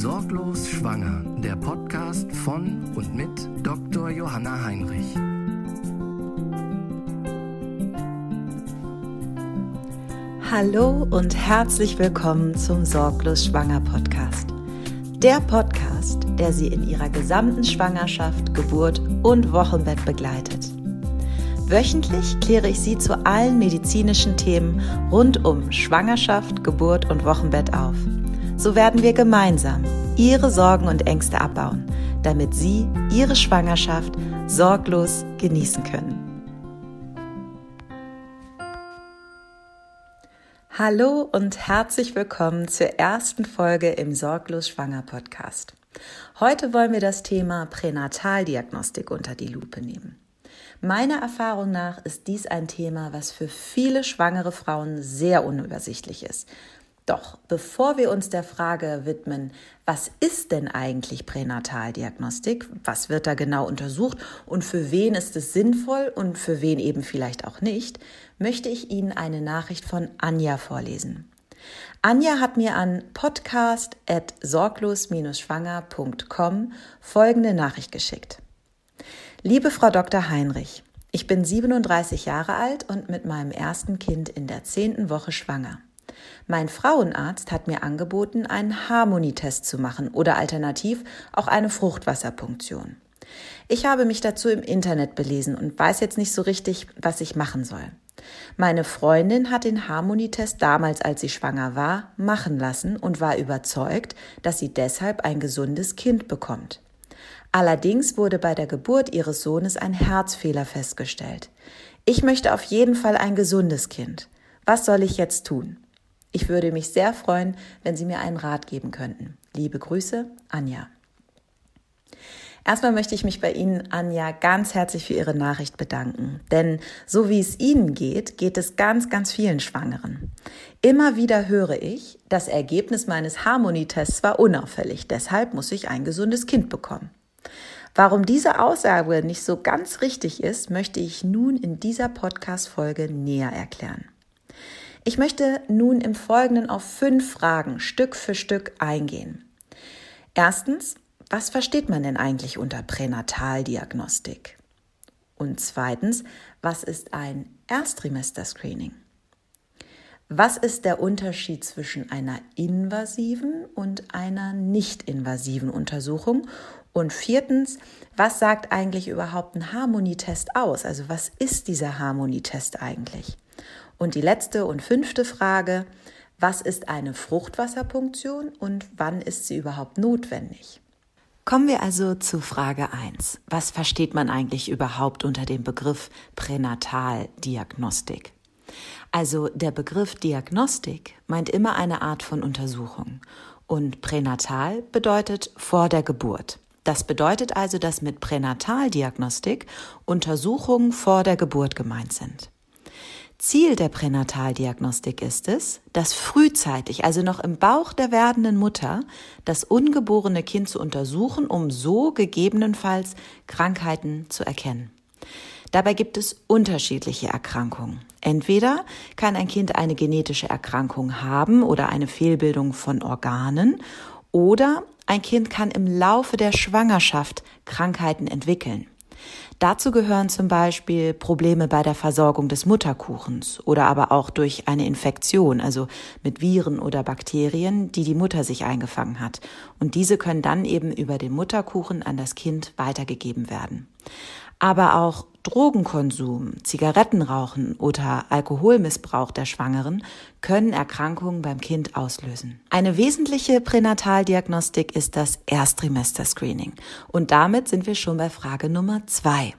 Sorglos Schwanger, der Podcast von und mit Dr. Johanna Heinrich. Hallo und herzlich willkommen zum Sorglos Schwanger Podcast. Der Podcast, der Sie in Ihrer gesamten Schwangerschaft, Geburt und Wochenbett begleitet. Wöchentlich kläre ich Sie zu allen medizinischen Themen rund um Schwangerschaft, Geburt und Wochenbett auf – so werden wir gemeinsam Ihre Sorgen und Ängste abbauen, damit Sie Ihre Schwangerschaft sorglos genießen können. Hallo und herzlich willkommen zur ersten Folge im Sorglos Schwanger Podcast. Heute wollen wir das Thema Pränataldiagnostik unter die Lupe nehmen. Meiner Erfahrung nach ist dies ein Thema, was für viele schwangere Frauen sehr unübersichtlich ist doch bevor wir uns der Frage widmen, was ist denn eigentlich Pränataldiagnostik, was wird da genau untersucht und für wen ist es sinnvoll und für wen eben vielleicht auch nicht, möchte ich Ihnen eine Nachricht von Anja vorlesen. Anja hat mir an podcast.sorglos-schwanger.com folgende Nachricht geschickt. Liebe Frau Dr. Heinrich, ich bin 37 Jahre alt und mit meinem ersten Kind in der zehnten Woche schwanger. Mein Frauenarzt hat mir angeboten, einen Harmonietest zu machen oder alternativ auch eine Fruchtwasserpunktion. Ich habe mich dazu im Internet belesen und weiß jetzt nicht so richtig, was ich machen soll. Meine Freundin hat den Harmonietest damals, als sie schwanger war, machen lassen und war überzeugt, dass sie deshalb ein gesundes Kind bekommt. Allerdings wurde bei der Geburt ihres Sohnes ein Herzfehler festgestellt. Ich möchte auf jeden Fall ein gesundes Kind. Was soll ich jetzt tun? Ich würde mich sehr freuen, wenn Sie mir einen Rat geben könnten. Liebe Grüße, Anja. Erstmal möchte ich mich bei Ihnen, Anja, ganz herzlich für Ihre Nachricht bedanken. Denn so wie es Ihnen geht, geht es ganz, ganz vielen Schwangeren. Immer wieder höre ich, das Ergebnis meines Harmonietests war unauffällig, deshalb muss ich ein gesundes Kind bekommen. Warum diese Aussage nicht so ganz richtig ist, möchte ich nun in dieser Podcast-Folge näher erklären. Ich möchte nun im Folgenden auf fünf Fragen Stück für Stück eingehen. Erstens, was versteht man denn eigentlich unter Pränataldiagnostik? Und zweitens, was ist ein Erstrimester-Screening? Was ist der Unterschied zwischen einer invasiven und einer nicht-invasiven Untersuchung? Und viertens, was sagt eigentlich überhaupt ein Harmonietest aus? Also was ist dieser Harmonietest eigentlich? Und die letzte und fünfte Frage, was ist eine Fruchtwasserpunktion und wann ist sie überhaupt notwendig? Kommen wir also zu Frage 1. Was versteht man eigentlich überhaupt unter dem Begriff Pränataldiagnostik? Also der Begriff Diagnostik meint immer eine Art von Untersuchung und pränatal bedeutet vor der Geburt. Das bedeutet also, dass mit Pränataldiagnostik Untersuchungen vor der Geburt gemeint sind. Ziel der Pränataldiagnostik ist es, dass frühzeitig, also noch im Bauch der werdenden Mutter, das ungeborene Kind zu untersuchen, um so gegebenenfalls Krankheiten zu erkennen. Dabei gibt es unterschiedliche Erkrankungen. Entweder kann ein Kind eine genetische Erkrankung haben oder eine Fehlbildung von Organen oder ein Kind kann im Laufe der Schwangerschaft Krankheiten entwickeln. Dazu gehören zum Beispiel Probleme bei der Versorgung des Mutterkuchens oder aber auch durch eine Infektion, also mit Viren oder Bakterien, die die Mutter sich eingefangen hat. Und diese können dann eben über den Mutterkuchen an das Kind weitergegeben werden. Aber auch Drogenkonsum, Zigarettenrauchen oder Alkoholmissbrauch der Schwangeren können Erkrankungen beim Kind auslösen. Eine wesentliche Pränataldiagnostik ist das Erstrimester-Screening. Und damit sind wir schon bei Frage Nummer zwei.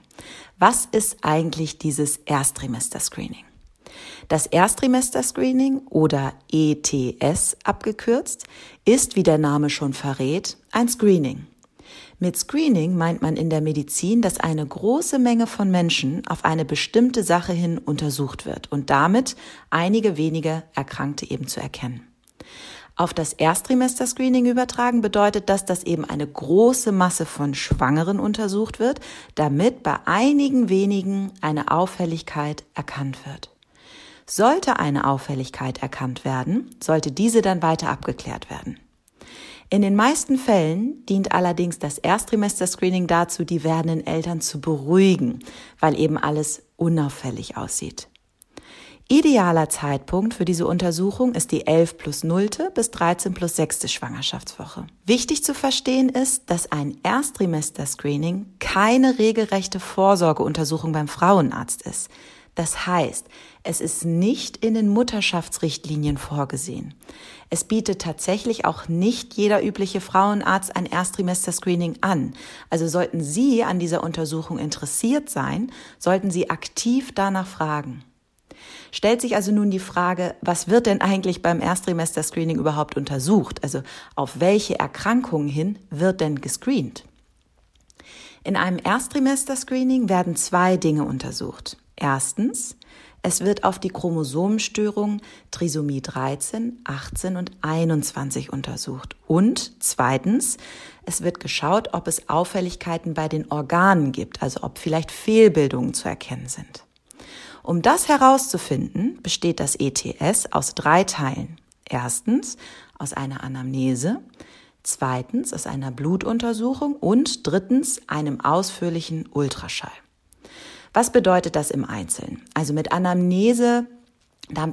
Was ist eigentlich dieses Erstrimester-Screening? Das Erstrimester-Screening oder ETS abgekürzt ist, wie der Name schon verrät, ein Screening. Mit Screening meint man in der Medizin, dass eine große Menge von Menschen auf eine bestimmte Sache hin untersucht wird und damit einige wenige Erkrankte eben zu erkennen. Auf das Erstrimester-Screening übertragen bedeutet das, dass eben eine große Masse von Schwangeren untersucht wird, damit bei einigen wenigen eine Auffälligkeit erkannt wird. Sollte eine Auffälligkeit erkannt werden, sollte diese dann weiter abgeklärt werden. In den meisten Fällen dient allerdings das Erstrimester-Screening dazu, die werdenden Eltern zu beruhigen, weil eben alles unauffällig aussieht. Idealer Zeitpunkt für diese Untersuchung ist die 11 plus 0. bis 13 plus 6. Schwangerschaftswoche. Wichtig zu verstehen ist, dass ein Erstrimester-Screening keine regelrechte Vorsorgeuntersuchung beim Frauenarzt ist. Das heißt, es ist nicht in den Mutterschaftsrichtlinien vorgesehen. Es bietet tatsächlich auch nicht jeder übliche Frauenarzt ein Erstrimester-Screening an. Also sollten Sie an dieser Untersuchung interessiert sein, sollten Sie aktiv danach fragen. Stellt sich also nun die Frage, was wird denn eigentlich beim Erstrimester-Screening überhaupt untersucht? Also auf welche Erkrankungen hin wird denn gescreent? In einem Erstrimester-Screening werden zwei Dinge untersucht. Erstens, es wird auf die Chromosomenstörung Trisomie 13, 18 und 21 untersucht. Und zweitens, es wird geschaut, ob es Auffälligkeiten bei den Organen gibt, also ob vielleicht Fehlbildungen zu erkennen sind. Um das herauszufinden, besteht das ETS aus drei Teilen. Erstens aus einer Anamnese, zweitens aus einer Blutuntersuchung und drittens einem ausführlichen Ultraschall. Was bedeutet das im Einzelnen? Also mit Anamnese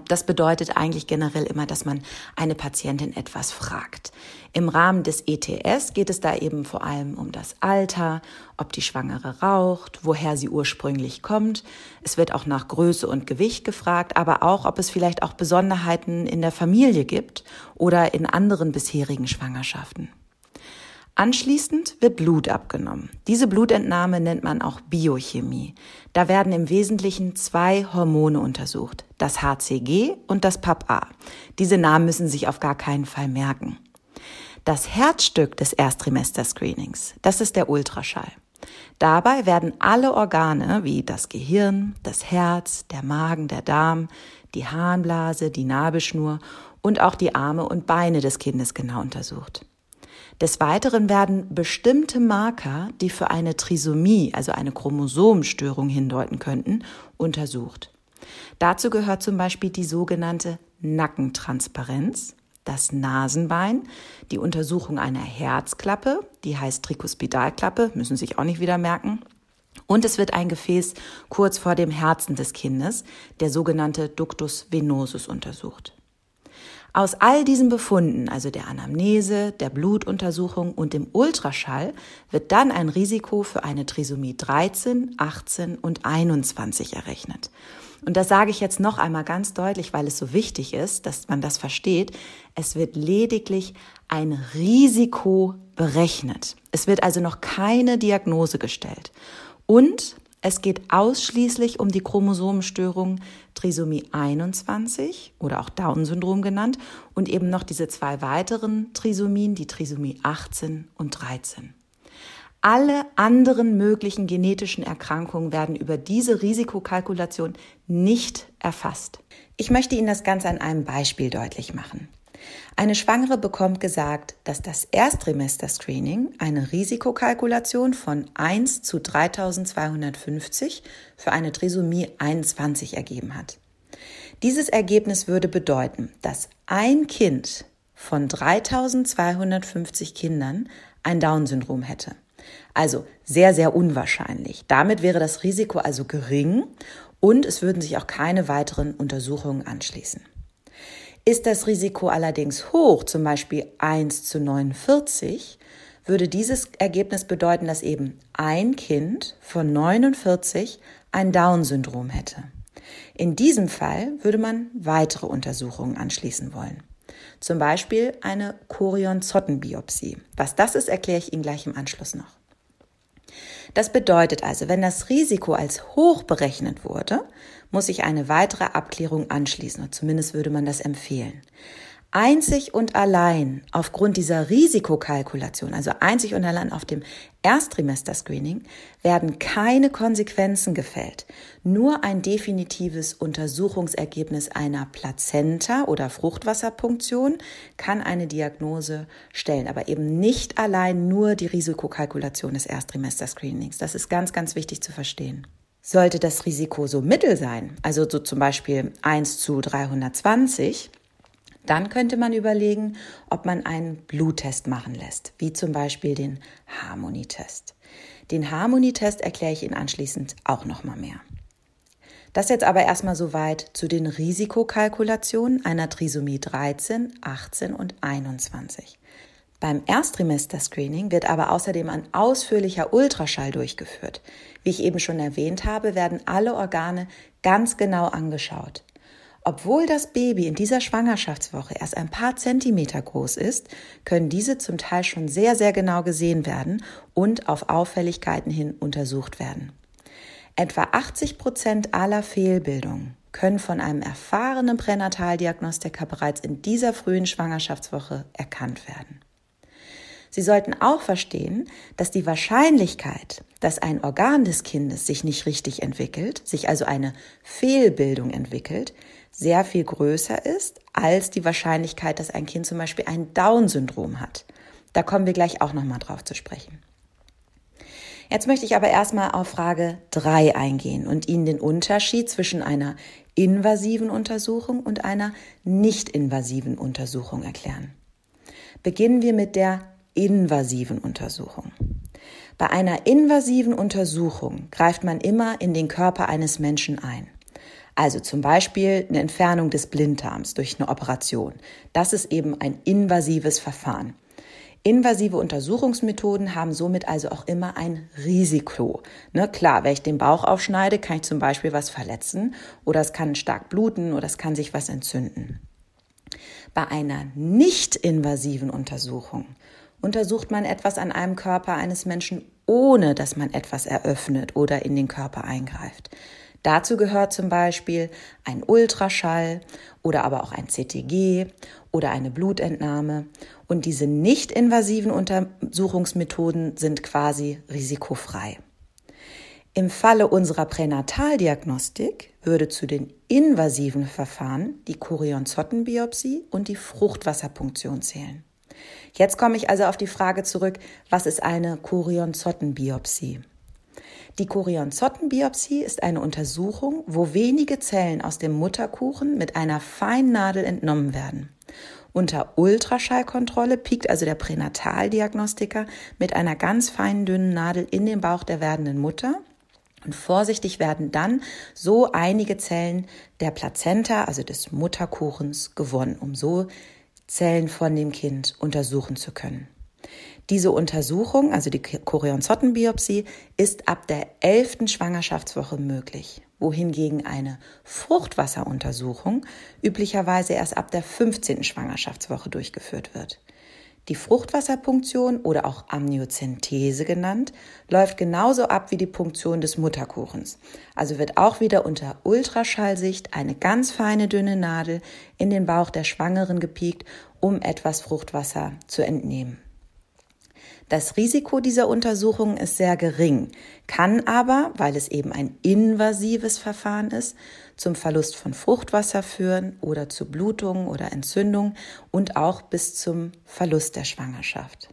das bedeutet eigentlich generell immer, dass man eine Patientin etwas fragt. Im Rahmen des ETS geht es da eben vor allem um das Alter, ob die Schwangere raucht, woher sie ursprünglich kommt. Es wird auch nach Größe und Gewicht gefragt, aber auch, ob es vielleicht auch Besonderheiten in der Familie gibt oder in anderen bisherigen Schwangerschaften. Anschließend wird Blut abgenommen. Diese Blutentnahme nennt man auch Biochemie. Da werden im Wesentlichen zwei Hormone untersucht, das HCG und das PAPA. Diese Namen müssen sich auf gar keinen Fall merken. Das Herzstück des Erstrimester-Screenings, das ist der Ultraschall. Dabei werden alle Organe wie das Gehirn, das Herz, der Magen, der Darm, die Harnblase, die Nabelschnur und auch die Arme und Beine des Kindes genau untersucht. Des Weiteren werden bestimmte Marker, die für eine Trisomie, also eine Chromosomenstörung hindeuten könnten, untersucht. Dazu gehört zum Beispiel die sogenannte Nackentransparenz, das Nasenbein, die Untersuchung einer Herzklappe, die heißt Trikospidalklappe, müssen Sie sich auch nicht wieder merken. Und es wird ein Gefäß kurz vor dem Herzen des Kindes, der sogenannte Ductus venosus, untersucht. Aus all diesen Befunden, also der Anamnese, der Blutuntersuchung und dem Ultraschall, wird dann ein Risiko für eine Trisomie 13, 18 und 21 errechnet. Und das sage ich jetzt noch einmal ganz deutlich, weil es so wichtig ist, dass man das versteht. Es wird lediglich ein Risiko berechnet. Es wird also noch keine Diagnose gestellt. Und es geht ausschließlich um die Chromosomenstörung Trisomie 21 oder auch Down-Syndrom genannt und eben noch diese zwei weiteren Trisomien, die Trisomie 18 und 13. Alle anderen möglichen genetischen Erkrankungen werden über diese Risikokalkulation nicht erfasst. Ich möchte Ihnen das Ganze an einem Beispiel deutlich machen. Eine Schwangere bekommt gesagt, dass das Erstrimester-Screening eine Risikokalkulation von 1 zu 3250 für eine Trisomie 21 ergeben hat. Dieses Ergebnis würde bedeuten, dass ein Kind von 3250 Kindern ein Down-Syndrom hätte. Also sehr, sehr unwahrscheinlich. Damit wäre das Risiko also gering und es würden sich auch keine weiteren Untersuchungen anschließen. Ist das Risiko allerdings hoch, zum Beispiel 1 zu 49, würde dieses Ergebnis bedeuten, dass eben ein Kind von 49 ein Down-Syndrom hätte. In diesem Fall würde man weitere Untersuchungen anschließen wollen. Zum Beispiel eine Chorion-Zotten-Biopsie. Was das ist, erkläre ich Ihnen gleich im Anschluss noch. Das bedeutet also, wenn das Risiko als hoch berechnet wurde, muss sich eine weitere Abklärung anschließen, oder zumindest würde man das empfehlen. Einzig und allein aufgrund dieser Risikokalkulation, also einzig und allein auf dem Erstrimester-Screening, werden keine Konsequenzen gefällt. Nur ein definitives Untersuchungsergebnis einer Plazenta oder Fruchtwasserpunktion kann eine Diagnose stellen, aber eben nicht allein nur die Risikokalkulation des Erstrimester-Screenings. Das ist ganz, ganz wichtig zu verstehen. Sollte das Risiko so mittel sein, also so zum Beispiel 1 zu 320, Dann könnte man überlegen, ob man einen Bluttest machen lässt, wie zum Beispiel den Harmonietest. Den Harmonietest erkläre ich Ihnen anschließend auch noch mal mehr. Das jetzt aber erstmal soweit zu den Risikokalkulationen einer Trisomie 13, 18 und 21. Beim Erstrimester-Screening wird aber außerdem ein ausführlicher Ultraschall durchgeführt. Wie ich eben schon erwähnt habe, werden alle Organe ganz genau angeschaut. Obwohl das Baby in dieser Schwangerschaftswoche erst ein paar Zentimeter groß ist, können diese zum Teil schon sehr, sehr genau gesehen werden und auf Auffälligkeiten hin untersucht werden. Etwa 80 Prozent aller Fehlbildungen können von einem erfahrenen Pränataldiagnostiker bereits in dieser frühen Schwangerschaftswoche erkannt werden. Sie sollten auch verstehen, dass die Wahrscheinlichkeit, dass ein Organ des Kindes sich nicht richtig entwickelt, sich also eine Fehlbildung entwickelt, sehr viel größer ist als die Wahrscheinlichkeit, dass ein Kind zum Beispiel ein Down-Syndrom hat. Da kommen wir gleich auch nochmal drauf zu sprechen. Jetzt möchte ich aber erstmal auf Frage 3 eingehen und Ihnen den Unterschied zwischen einer invasiven Untersuchung und einer nicht invasiven Untersuchung erklären. Beginnen wir mit der invasiven Untersuchung. Bei einer invasiven Untersuchung greift man immer in den Körper eines Menschen ein. Also zum Beispiel eine Entfernung des Blinddarms durch eine Operation. Das ist eben ein invasives Verfahren. Invasive Untersuchungsmethoden haben somit also auch immer ein Risiko. Ne, klar, wenn ich den Bauch aufschneide, kann ich zum Beispiel was verletzen oder es kann stark bluten oder es kann sich was entzünden. Bei einer nicht invasiven Untersuchung untersucht man etwas an einem Körper eines Menschen, ohne dass man etwas eröffnet oder in den Körper eingreift. Dazu gehört zum Beispiel ein Ultraschall oder aber auch ein CTG oder eine Blutentnahme. Und diese nicht invasiven Untersuchungsmethoden sind quasi risikofrei. Im Falle unserer Pränataldiagnostik würde zu den invasiven Verfahren die Chorionzottenbiopsie und die Fruchtwasserpunktion zählen. Jetzt komme ich also auf die Frage zurück, was ist eine Chorionzottenbiopsie? Die Chorionzottenbiopsie ist eine Untersuchung, wo wenige Zellen aus dem Mutterkuchen mit einer feinen Nadel entnommen werden. Unter Ultraschallkontrolle piekt also der Pränataldiagnostiker mit einer ganz feinen dünnen Nadel in den Bauch der werdenden Mutter und vorsichtig werden dann so einige Zellen der Plazenta, also des Mutterkuchens, gewonnen, um so Zellen von dem Kind untersuchen zu können. Diese Untersuchung, also die Chorionzottenbiopsie, ist ab der 11. Schwangerschaftswoche möglich, wohingegen eine Fruchtwasseruntersuchung üblicherweise erst ab der 15. Schwangerschaftswoche durchgeführt wird. Die Fruchtwasserpunktion oder auch Amniozentese genannt, läuft genauso ab wie die Punktion des Mutterkuchens. Also wird auch wieder unter Ultraschallsicht eine ganz feine dünne Nadel in den Bauch der Schwangeren gepiekt, um etwas Fruchtwasser zu entnehmen. Das Risiko dieser Untersuchung ist sehr gering, kann aber, weil es eben ein invasives Verfahren ist, zum Verlust von Fruchtwasser führen oder zu Blutungen oder Entzündung und auch bis zum Verlust der Schwangerschaft.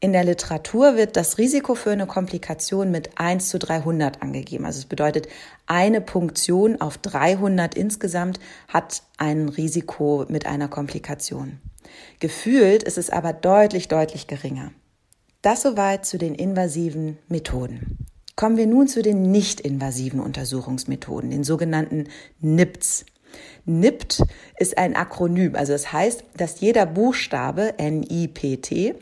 In der Literatur wird das Risiko für eine Komplikation mit 1 zu 300 angegeben. Also es bedeutet, eine Punktion auf 300 insgesamt hat ein Risiko mit einer Komplikation. Gefühlt ist es aber deutlich, deutlich geringer. Das soweit zu den invasiven Methoden. Kommen wir nun zu den nicht-invasiven Untersuchungsmethoden, den sogenannten NIPTs. NIPT ist ein Akronym, also das heißt, dass jeder Buchstabe NIPT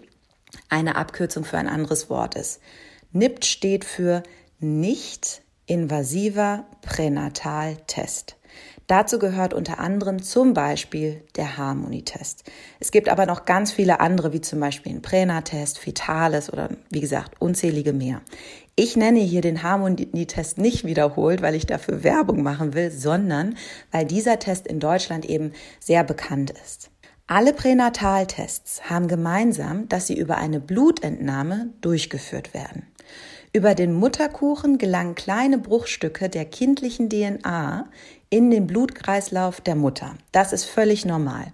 eine Abkürzung für ein anderes Wort ist. NIPT steht für nicht invasiver Pränataltest. Dazu gehört unter anderem zum Beispiel der Harmonietest. Es gibt aber noch ganz viele andere, wie zum Beispiel den Pränatest, Fetales oder wie gesagt unzählige mehr. Ich nenne hier den Harmonietest nicht wiederholt, weil ich dafür Werbung machen will, sondern weil dieser Test in Deutschland eben sehr bekannt ist. Alle Pränataltests haben gemeinsam, dass sie über eine Blutentnahme durchgeführt werden. Über den Mutterkuchen gelangen kleine Bruchstücke der kindlichen DNA in den Blutkreislauf der Mutter. Das ist völlig normal.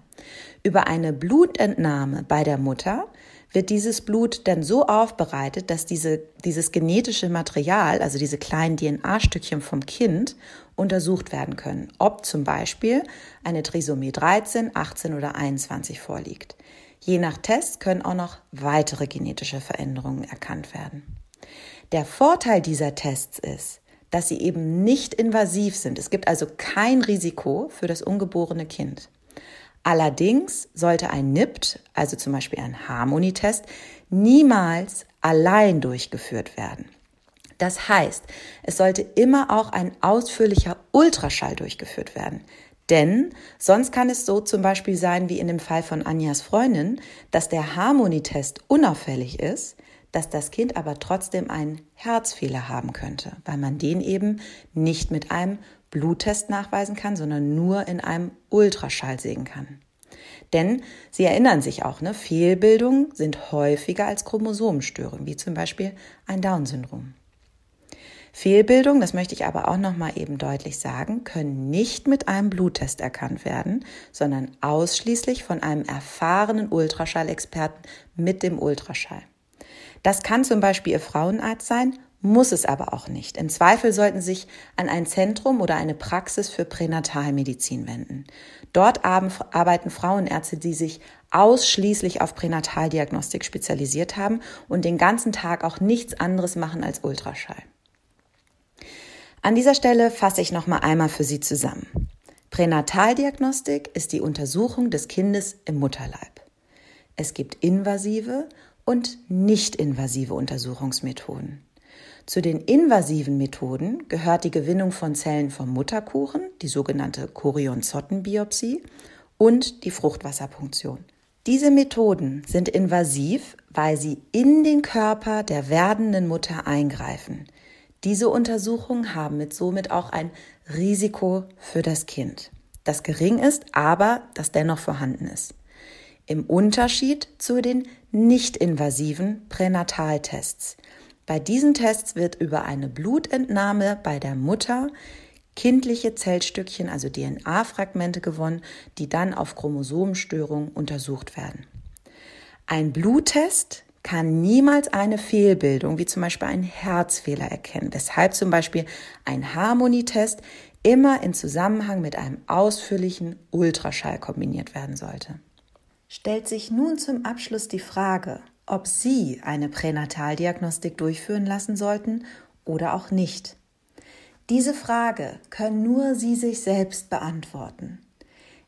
Über eine Blutentnahme bei der Mutter wird dieses Blut dann so aufbereitet, dass diese, dieses genetische Material, also diese kleinen DNA-Stückchen vom Kind, untersucht werden können, ob zum Beispiel eine Trisomie 13, 18 oder 21 vorliegt. Je nach Test können auch noch weitere genetische Veränderungen erkannt werden. Der Vorteil dieser Tests ist, dass sie eben nicht invasiv sind. Es gibt also kein Risiko für das ungeborene Kind. Allerdings sollte ein NIPT, also zum Beispiel ein Harmonietest, niemals allein durchgeführt werden. Das heißt, es sollte immer auch ein ausführlicher Ultraschall durchgeführt werden. Denn sonst kann es so zum Beispiel sein wie in dem Fall von Anjas Freundin, dass der Harmonietest unauffällig ist, dass das Kind aber trotzdem einen Herzfehler haben könnte, weil man den eben nicht mit einem Bluttest nachweisen kann, sondern nur in einem Ultraschall sehen kann. Denn Sie erinnern sich auch, ne, Fehlbildungen sind häufiger als Chromosomenstörungen, wie zum Beispiel ein Down-Syndrom. Fehlbildungen, das möchte ich aber auch noch mal eben deutlich sagen, können nicht mit einem Bluttest erkannt werden, sondern ausschließlich von einem erfahrenen Ultraschallexperten mit dem Ultraschall. Das kann zum Beispiel Ihr Frauenarzt sein muss es aber auch nicht. Im Zweifel sollten Sie sich an ein Zentrum oder eine Praxis für Pränatalmedizin wenden. Dort arbeiten Frauenärzte, die sich ausschließlich auf Pränataldiagnostik spezialisiert haben und den ganzen Tag auch nichts anderes machen als Ultraschall. An dieser Stelle fasse ich noch mal einmal für Sie zusammen. Pränataldiagnostik ist die Untersuchung des Kindes im Mutterleib. Es gibt invasive und nicht invasive Untersuchungsmethoden. Zu den invasiven Methoden gehört die Gewinnung von Zellen vom Mutterkuchen, die sogenannte Chorionzottenbiopsie, und die Fruchtwasserpunktion. Diese Methoden sind invasiv, weil sie in den Körper der werdenden Mutter eingreifen. Diese Untersuchungen haben mit somit auch ein Risiko für das Kind, das gering ist, aber das dennoch vorhanden ist. Im Unterschied zu den nicht-invasiven Pränataltests. Bei diesen Tests wird über eine Blutentnahme bei der Mutter kindliche Zellstückchen, also DNA-Fragmente gewonnen, die dann auf Chromosomenstörungen untersucht werden. Ein Bluttest kann niemals eine Fehlbildung, wie zum Beispiel einen Herzfehler erkennen, weshalb zum Beispiel ein Harmonietest immer in Zusammenhang mit einem ausführlichen Ultraschall kombiniert werden sollte. Stellt sich nun zum Abschluss die Frage, ob Sie eine Pränataldiagnostik durchführen lassen sollten oder auch nicht. Diese Frage können nur Sie sich selbst beantworten.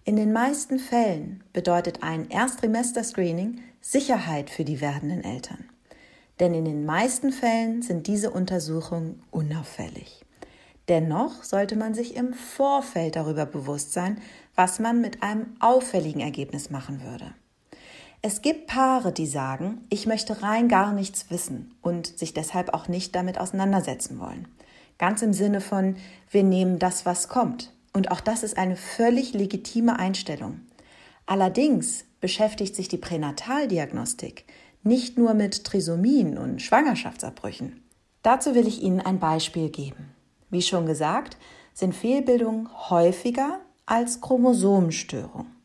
In den meisten Fällen bedeutet ein Erstrimester-Screening Sicherheit für die werdenden Eltern. Denn in den meisten Fällen sind diese Untersuchungen unauffällig. Dennoch sollte man sich im Vorfeld darüber bewusst sein, was man mit einem auffälligen Ergebnis machen würde. Es gibt Paare, die sagen, ich möchte rein gar nichts wissen und sich deshalb auch nicht damit auseinandersetzen wollen. Ganz im Sinne von, wir nehmen das, was kommt. Und auch das ist eine völlig legitime Einstellung. Allerdings beschäftigt sich die Pränataldiagnostik nicht nur mit Trisomien und Schwangerschaftsabbrüchen. Dazu will ich Ihnen ein Beispiel geben. Wie schon gesagt, sind Fehlbildungen häufiger als Chromosomenstörungen.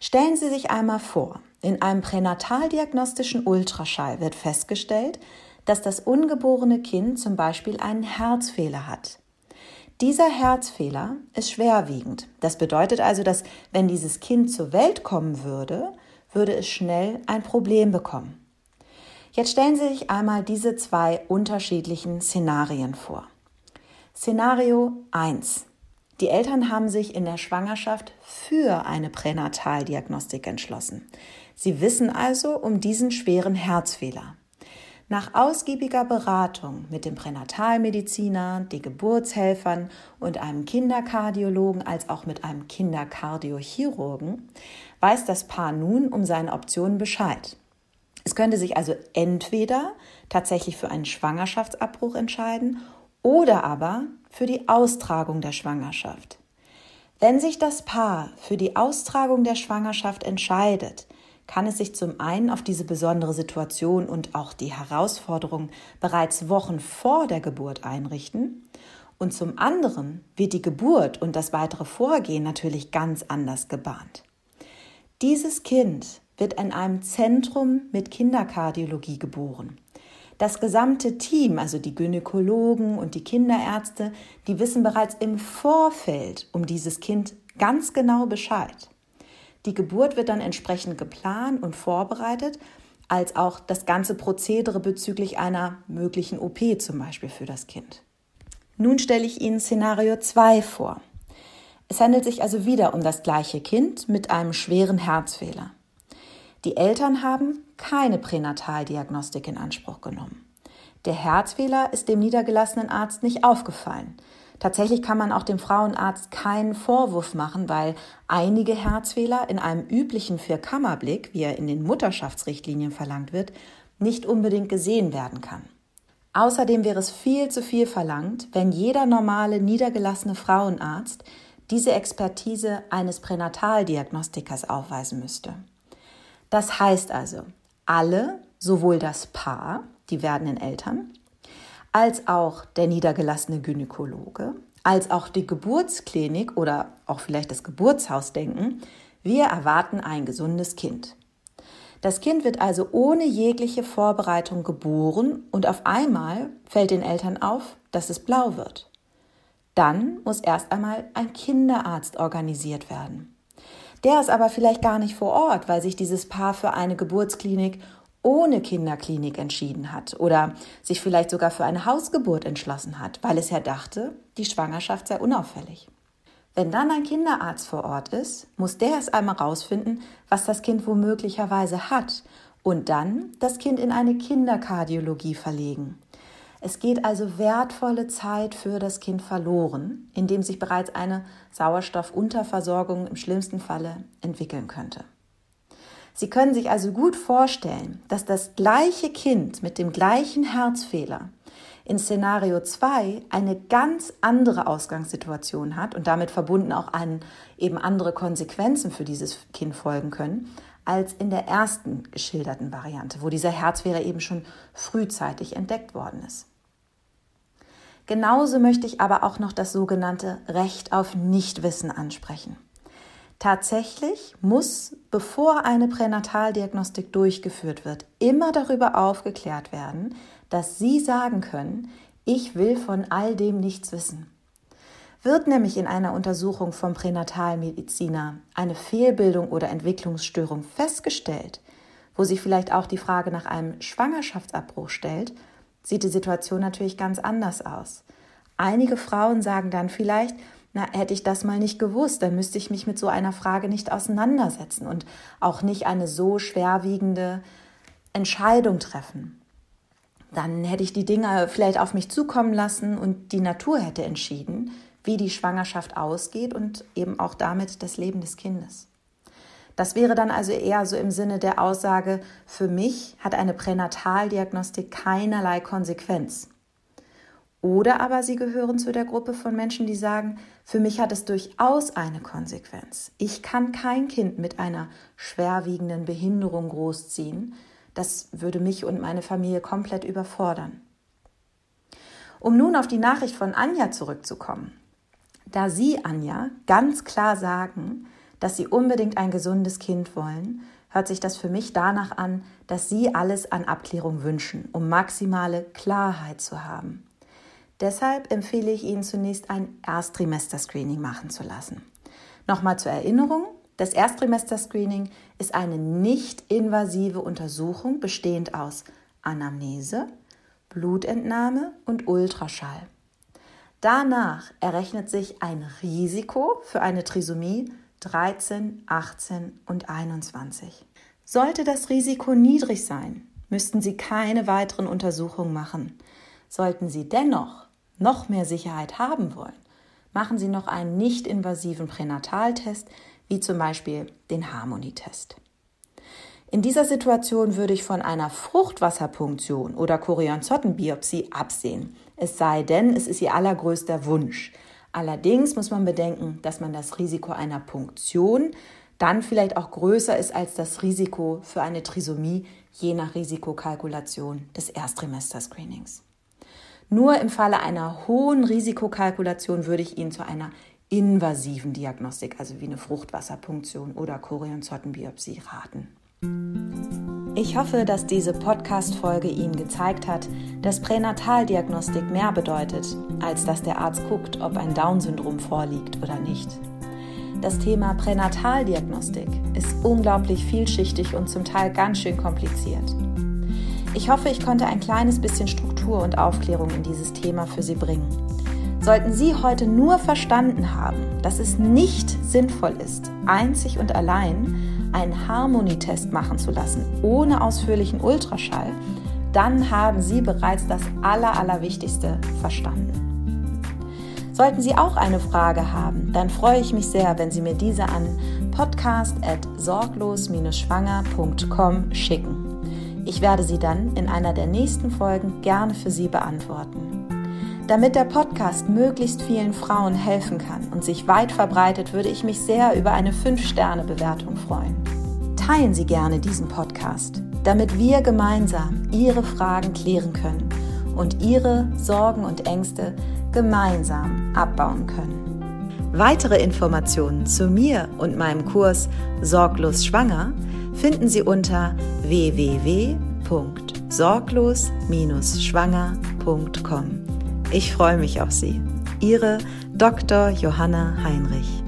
Stellen Sie sich einmal vor, in einem pränataldiagnostischen Ultraschall wird festgestellt, dass das ungeborene Kind zum Beispiel einen Herzfehler hat. Dieser Herzfehler ist schwerwiegend. Das bedeutet also, dass wenn dieses Kind zur Welt kommen würde, würde es schnell ein Problem bekommen. Jetzt stellen Sie sich einmal diese zwei unterschiedlichen Szenarien vor. Szenario 1. Die Eltern haben sich in der Schwangerschaft für eine Pränataldiagnostik entschlossen. Sie wissen also um diesen schweren Herzfehler. Nach ausgiebiger Beratung mit dem Pränatalmediziner, den Geburtshelfern und einem Kinderkardiologen als auch mit einem Kinderkardiochirurgen weiß das Paar nun um seine Optionen Bescheid. Es könnte sich also entweder tatsächlich für einen Schwangerschaftsabbruch entscheiden oder aber für die Austragung der Schwangerschaft. Wenn sich das Paar für die Austragung der Schwangerschaft entscheidet, kann es sich zum einen auf diese besondere Situation und auch die Herausforderung bereits Wochen vor der Geburt einrichten und zum anderen wird die Geburt und das weitere Vorgehen natürlich ganz anders gebahnt. Dieses Kind wird in einem Zentrum mit Kinderkardiologie geboren. Das gesamte Team, also die Gynäkologen und die Kinderärzte, die wissen bereits im Vorfeld um dieses Kind ganz genau Bescheid. Die Geburt wird dann entsprechend geplant und vorbereitet, als auch das ganze Prozedere bezüglich einer möglichen OP zum Beispiel für das Kind. Nun stelle ich Ihnen Szenario 2 vor. Es handelt sich also wieder um das gleiche Kind mit einem schweren Herzfehler. Die Eltern haben keine Pränataldiagnostik in Anspruch genommen. Der Herzfehler ist dem niedergelassenen Arzt nicht aufgefallen. Tatsächlich kann man auch dem Frauenarzt keinen Vorwurf machen, weil einige Herzfehler in einem üblichen Vierkammerblick, wie er in den Mutterschaftsrichtlinien verlangt wird, nicht unbedingt gesehen werden kann. Außerdem wäre es viel zu viel verlangt, wenn jeder normale niedergelassene Frauenarzt diese Expertise eines Pränataldiagnostikers aufweisen müsste. Das heißt also, alle, sowohl das Paar, die werdenden Eltern, als auch der niedergelassene Gynäkologe, als auch die Geburtsklinik oder auch vielleicht das Geburtshaus denken, wir erwarten ein gesundes Kind. Das Kind wird also ohne jegliche Vorbereitung geboren und auf einmal fällt den Eltern auf, dass es blau wird. Dann muss erst einmal ein Kinderarzt organisiert werden. Der ist aber vielleicht gar nicht vor Ort, weil sich dieses Paar für eine Geburtsklinik ohne Kinderklinik entschieden hat oder sich vielleicht sogar für eine Hausgeburt entschlossen hat, weil es ja dachte, die Schwangerschaft sei unauffällig. Wenn dann ein Kinderarzt vor Ort ist, muss der erst einmal rausfinden, was das Kind womöglicherweise hat und dann das Kind in eine Kinderkardiologie verlegen. Es geht also wertvolle Zeit für das Kind verloren, indem sich bereits eine Sauerstoffunterversorgung im schlimmsten Falle entwickeln könnte. Sie können sich also gut vorstellen, dass das gleiche Kind mit dem gleichen Herzfehler in Szenario 2 eine ganz andere Ausgangssituation hat und damit verbunden auch an eben andere Konsequenzen für dieses Kind folgen können, als in der ersten geschilderten Variante, wo dieser Herzfehler eben schon frühzeitig entdeckt worden ist. Genauso möchte ich aber auch noch das sogenannte Recht auf Nichtwissen ansprechen. Tatsächlich muss, bevor eine Pränataldiagnostik durchgeführt wird, immer darüber aufgeklärt werden, dass Sie sagen können, ich will von all dem nichts wissen. Wird nämlich in einer Untersuchung vom Pränatalmediziner eine Fehlbildung oder Entwicklungsstörung festgestellt, wo sich vielleicht auch die Frage nach einem Schwangerschaftsabbruch stellt, sieht die Situation natürlich ganz anders aus. Einige Frauen sagen dann vielleicht, na, hätte ich das mal nicht gewusst, dann müsste ich mich mit so einer Frage nicht auseinandersetzen und auch nicht eine so schwerwiegende Entscheidung treffen. Dann hätte ich die Dinge vielleicht auf mich zukommen lassen und die Natur hätte entschieden, wie die Schwangerschaft ausgeht und eben auch damit das Leben des Kindes. Das wäre dann also eher so im Sinne der Aussage, für mich hat eine Pränataldiagnostik keinerlei Konsequenz. Oder aber Sie gehören zu der Gruppe von Menschen, die sagen, für mich hat es durchaus eine Konsequenz. Ich kann kein Kind mit einer schwerwiegenden Behinderung großziehen. Das würde mich und meine Familie komplett überfordern. Um nun auf die Nachricht von Anja zurückzukommen. Da Sie, Anja, ganz klar sagen, dass Sie unbedingt ein gesundes Kind wollen, hört sich das für mich danach an, dass Sie alles an Abklärung wünschen, um maximale Klarheit zu haben. Deshalb empfehle ich Ihnen zunächst ein Erstrimester-Screening machen zu lassen. Nochmal zur Erinnerung, das Erstrimester-Screening ist eine nicht-invasive Untersuchung bestehend aus Anamnese, Blutentnahme und Ultraschall. Danach errechnet sich ein Risiko für eine Trisomie 13, 18 und 21. Sollte das Risiko niedrig sein, müssten Sie keine weiteren Untersuchungen machen. Sollten Sie dennoch noch mehr Sicherheit haben wollen, machen Sie noch einen nicht-invasiven Pränataltest, wie zum Beispiel den Harmonietest. In dieser Situation würde ich von einer Fruchtwasserpunktion oder Chorionzottenbiopsie absehen, es sei denn, es ist Ihr allergrößter Wunsch. Allerdings muss man bedenken, dass man das Risiko einer Punktion dann vielleicht auch größer ist als das Risiko für eine Trisomie, je nach Risikokalkulation des Erstrimester-Screenings. Nur im Falle einer hohen Risikokalkulation würde ich Ihnen zu einer invasiven Diagnostik, also wie eine Fruchtwasserpunktion oder Chorionzottenbiopsie, raten. Ich hoffe, dass diese Podcast-Folge Ihnen gezeigt hat, dass Pränataldiagnostik mehr bedeutet, als dass der Arzt guckt, ob ein Down-Syndrom vorliegt oder nicht. Das Thema Pränataldiagnostik ist unglaublich vielschichtig und zum Teil ganz schön kompliziert. Ich hoffe, ich konnte ein kleines bisschen Struktur und Aufklärung in dieses Thema für Sie bringen. Sollten Sie heute nur verstanden haben, dass es nicht sinnvoll ist, einzig und allein einen Harmonietest machen zu lassen, ohne ausführlichen Ultraschall, dann haben Sie bereits das Aller, Allerwichtigste verstanden. Sollten Sie auch eine Frage haben, dann freue ich mich sehr, wenn Sie mir diese an podcast.sorglos-schwanger.com schicken. Ich werde sie dann in einer der nächsten Folgen gerne für Sie beantworten. Damit der Podcast möglichst vielen Frauen helfen kann und sich weit verbreitet, würde ich mich sehr über eine 5-Sterne-Bewertung freuen. Teilen Sie gerne diesen Podcast, damit wir gemeinsam Ihre Fragen klären können und Ihre Sorgen und Ängste gemeinsam abbauen können. Weitere Informationen zu mir und meinem Kurs Sorglos Schwanger finden Sie unter www.sorglos-schwanger.com. Ich freue mich auf Sie. Ihre Dr. Johanna Heinrich.